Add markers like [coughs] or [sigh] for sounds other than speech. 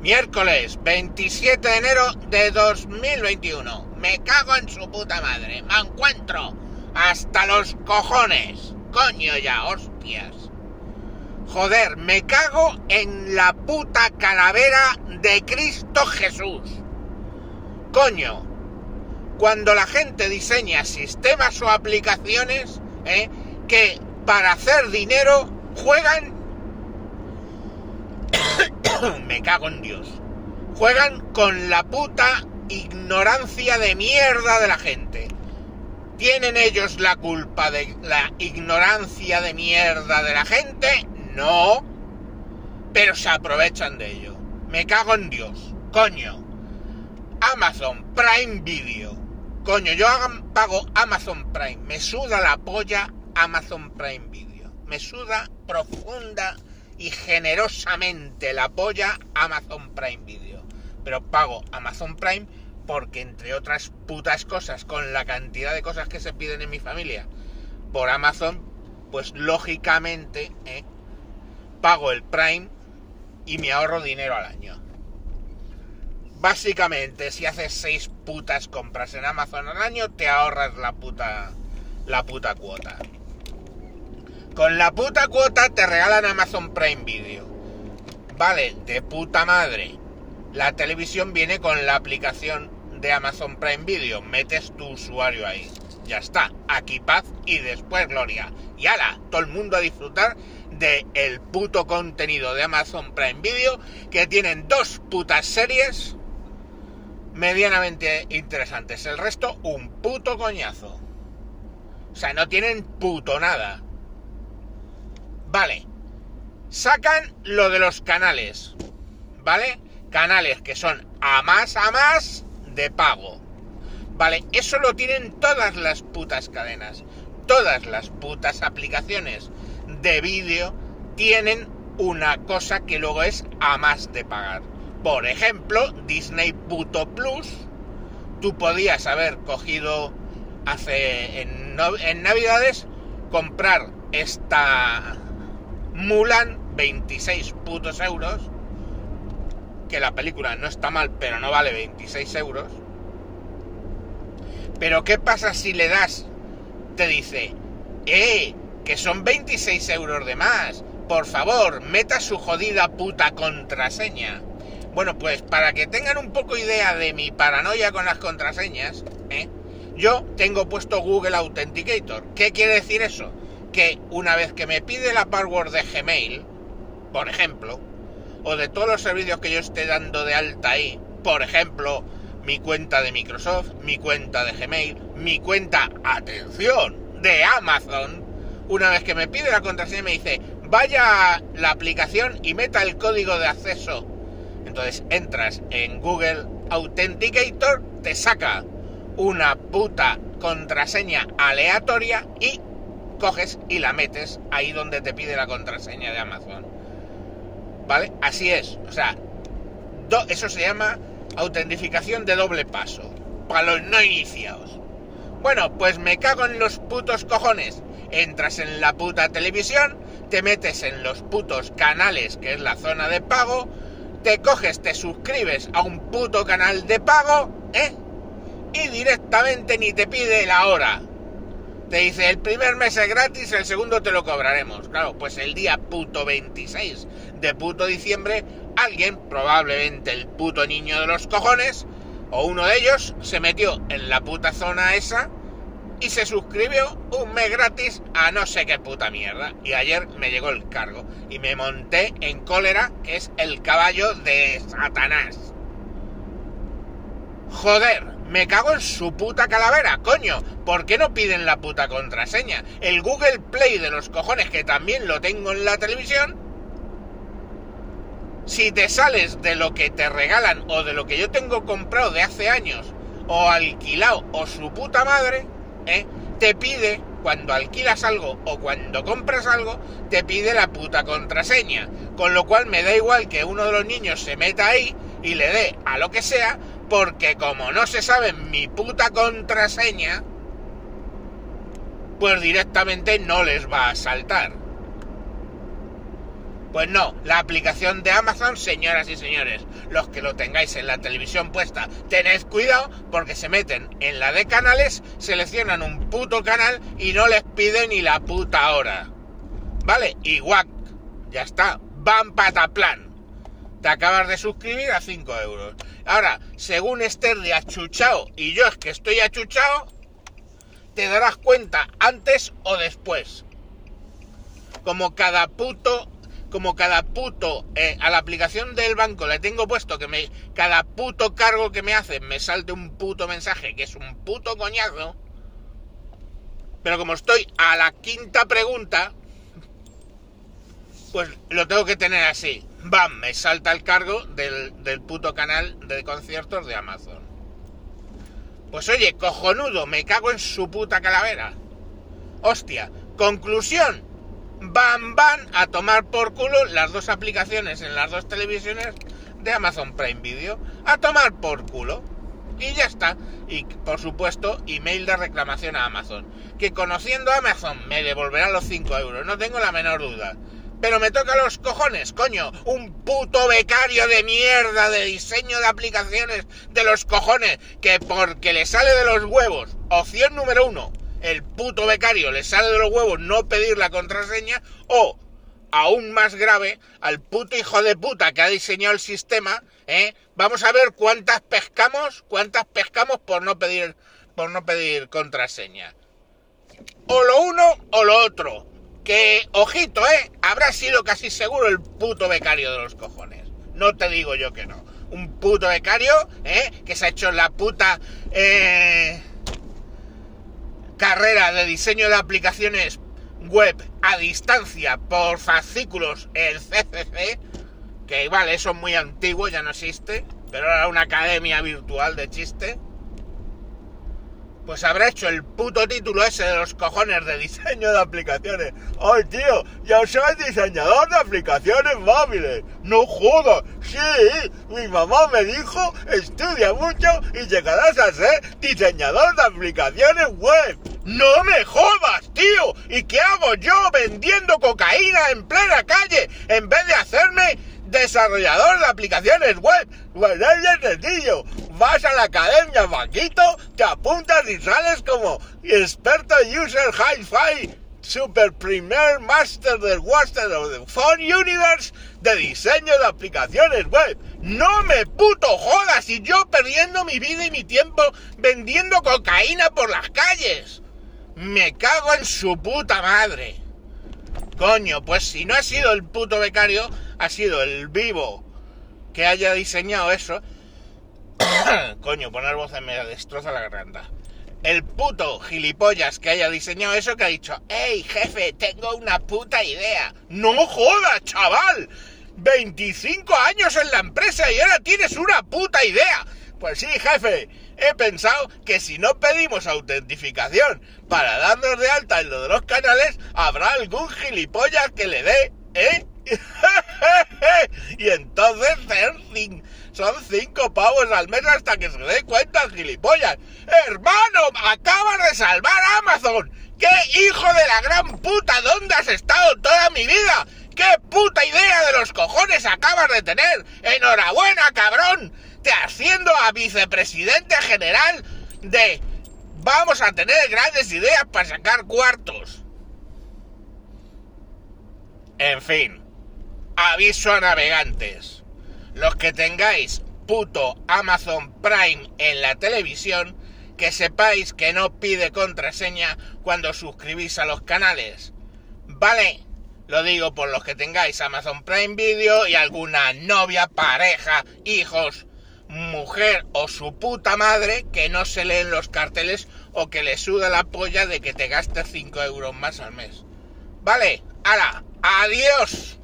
Miércoles 27 de enero de 2021. Me cago en su puta madre. Me encuentro hasta los cojones. Coño ya, hostias. Joder, me cago en la puta calavera de Cristo Jesús. Coño, cuando la gente diseña sistemas o aplicaciones ¿eh? que para hacer dinero juegan me cago en Dios. Juegan con la puta ignorancia de mierda de la gente. ¿Tienen ellos la culpa de la ignorancia de mierda de la gente? No. Pero se aprovechan de ello. Me cago en Dios. Coño. Amazon Prime Video. Coño, yo pago Amazon Prime. Me suda la polla Amazon Prime Video. Me suda profunda y generosamente la apoya Amazon Prime Video. Pero pago Amazon Prime porque entre otras putas cosas, con la cantidad de cosas que se piden en mi familia por Amazon, pues lógicamente ¿eh? pago el Prime y me ahorro dinero al año. Básicamente, si haces seis putas compras en Amazon al año, te ahorras la puta la puta cuota. Con la puta cuota te regalan Amazon Prime Video. Vale, de puta madre. La televisión viene con la aplicación de Amazon Prime Video. Metes tu usuario ahí. Ya está. Aquí paz y después gloria. Y ala, todo el mundo a disfrutar de el puto contenido de Amazon Prime Video que tienen dos putas series medianamente interesantes. El resto, un puto coñazo. O sea, no tienen puto nada. Vale. Sacan lo de los canales. ¿Vale? Canales que son a más a más de pago. Vale, eso lo tienen todas las putas cadenas. Todas las putas aplicaciones de vídeo tienen una cosa que luego es a más de pagar. Por ejemplo, Disney Puto Plus. Tú podías haber cogido hace en, en Navidades comprar esta Mulan, 26 putos euros. Que la película no está mal, pero no vale 26 euros. Pero ¿qué pasa si le das? Te dice, ¡eh! Que son 26 euros de más. Por favor, meta su jodida puta contraseña. Bueno, pues para que tengan un poco idea de mi paranoia con las contraseñas, ¿eh? yo tengo puesto Google Authenticator. ¿Qué quiere decir eso? Que una vez que me pide la password de Gmail, por ejemplo, o de todos los servicios que yo esté dando de alta ahí, por ejemplo, mi cuenta de Microsoft, mi cuenta de Gmail, mi cuenta, atención, de Amazon, una vez que me pide la contraseña me dice, vaya a la aplicación y meta el código de acceso. Entonces entras en Google Authenticator, te saca una puta contraseña aleatoria y coges y la metes ahí donde te pide la contraseña de Amazon. ¿Vale? Así es. O sea, eso se llama autentificación de doble paso. Para los no iniciados. Bueno, pues me cago en los putos cojones. Entras en la puta televisión, te metes en los putos canales, que es la zona de pago, te coges, te suscribes a un puto canal de pago, ¿eh? Y directamente ni te pide la hora. Te dice, el primer mes es gratis, el segundo te lo cobraremos. Claro, pues el día puto 26 de puto diciembre, alguien, probablemente el puto niño de los cojones, o uno de ellos, se metió en la puta zona esa y se suscribió un mes gratis a no sé qué puta mierda. Y ayer me llegó el cargo y me monté en cólera, que es el caballo de Satanás. Joder, me cago en su puta calavera, coño. ¿Por qué no piden la puta contraseña? El Google Play de los cojones, que también lo tengo en la televisión. Si te sales de lo que te regalan o de lo que yo tengo comprado de hace años, o alquilado, o su puta madre, ¿eh? te pide, cuando alquilas algo o cuando compras algo, te pide la puta contraseña. Con lo cual me da igual que uno de los niños se meta ahí y le dé a lo que sea, porque como no se sabe mi puta contraseña, pues directamente no les va a saltar. Pues no, la aplicación de Amazon, señoras y señores, los que lo tengáis en la televisión puesta, tened cuidado porque se meten en la de canales, seleccionan un puto canal y no les piden ni la puta hora. ¿Vale? Igual, ya está, van pataplan. Te acabas de suscribir a 5 euros. Ahora, según estés de achuchado y yo es que estoy achuchado, te darás cuenta antes o después. Como cada puto como cada puto eh, a la aplicación del banco le tengo puesto que me cada puto cargo que me hacen me salte un puto mensaje que es un puto coñazo. Pero como estoy a la quinta pregunta, pues lo tengo que tener así. Bam, me salta el cargo del, del puto canal de conciertos de Amazon. Pues oye, cojonudo, me cago en su puta calavera. Hostia, conclusión, van, van a tomar por culo las dos aplicaciones en las dos televisiones de Amazon Prime Video. A tomar por culo. Y ya está. Y por supuesto, email de reclamación a Amazon. Que conociendo a Amazon me devolverá los 5 euros, no tengo la menor duda. Pero me toca los cojones, coño. Un puto becario de mierda de diseño de aplicaciones de los cojones. Que porque le sale de los huevos. Opción número uno el puto becario le sale de los huevos no pedir la contraseña o, aún más grave, al puto hijo de puta que ha diseñado el sistema, ¿eh? vamos a ver cuántas pescamos, cuántas pescamos por no pedir, por no pedir contraseña. O lo uno o lo otro. Que, ojito, ¿eh? Habrá sido casi seguro el puto becario de los cojones. No te digo yo que no. Un puto becario, ¿eh? Que se ha hecho la puta... Eh carrera de diseño de aplicaciones web a distancia por fascículos, el CCC, que vale, eso es muy antiguo, ya no existe, pero era una academia virtual de chiste pues habrá hecho el puto título ese de los cojones de diseño de aplicaciones. ¡Ay, tío! ¡Ya soy diseñador de aplicaciones móviles! ¡No jodas! ¡Sí! Mi mamá me dijo, estudia mucho y llegarás a ser diseñador de aplicaciones web. ¡No me jodas, tío! ¿Y qué hago yo vendiendo cocaína en plena calle en vez de hacerme desarrollador de aplicaciones web? Pues es sencillo vas a la academia, vaquito, te apuntas y sales como experto user hi-fi, super primer master del Master of the Phone Universe de diseño de aplicaciones web. No me puto jodas y yo perdiendo mi vida y mi tiempo vendiendo cocaína por las calles. Me cago en su puta madre. Coño, pues si no ha sido el puto becario, ha sido el vivo que haya diseñado eso [coughs] Coño, poner voz en me destroza la garganta. El puto gilipollas que haya diseñado eso que ha dicho, ¡Ey, jefe, tengo una puta idea! ¡No jodas, chaval! 25 años en la empresa y ahora tienes una puta idea. Pues sí, jefe, he pensado que si no pedimos autentificación para darnos de alta en lo de los canales, habrá algún gilipollas que le dé, ¿eh? [laughs] y entonces son cinco pavos al mes hasta que se dé cuenta gilipollas. Hermano, acabas de salvar a Amazon. ¡Qué hijo de la gran puta! ¿Dónde has estado toda mi vida? ¡Qué puta idea de los cojones acabas de tener! ¡Enhorabuena, cabrón! Te haciendo a vicepresidente general de... Vamos a tener grandes ideas para sacar cuartos. En fin, aviso a navegantes los que tengáis puto Amazon Prime en la televisión, que sepáis que no pide contraseña cuando suscribís a los canales. ¿Vale? Lo digo por los que tengáis Amazon Prime Video y alguna novia, pareja, hijos, mujer o su puta madre que no se leen los carteles o que le suda la polla de que te gastes 5 euros más al mes. ¿Vale? ¡Hala! ¡Adiós!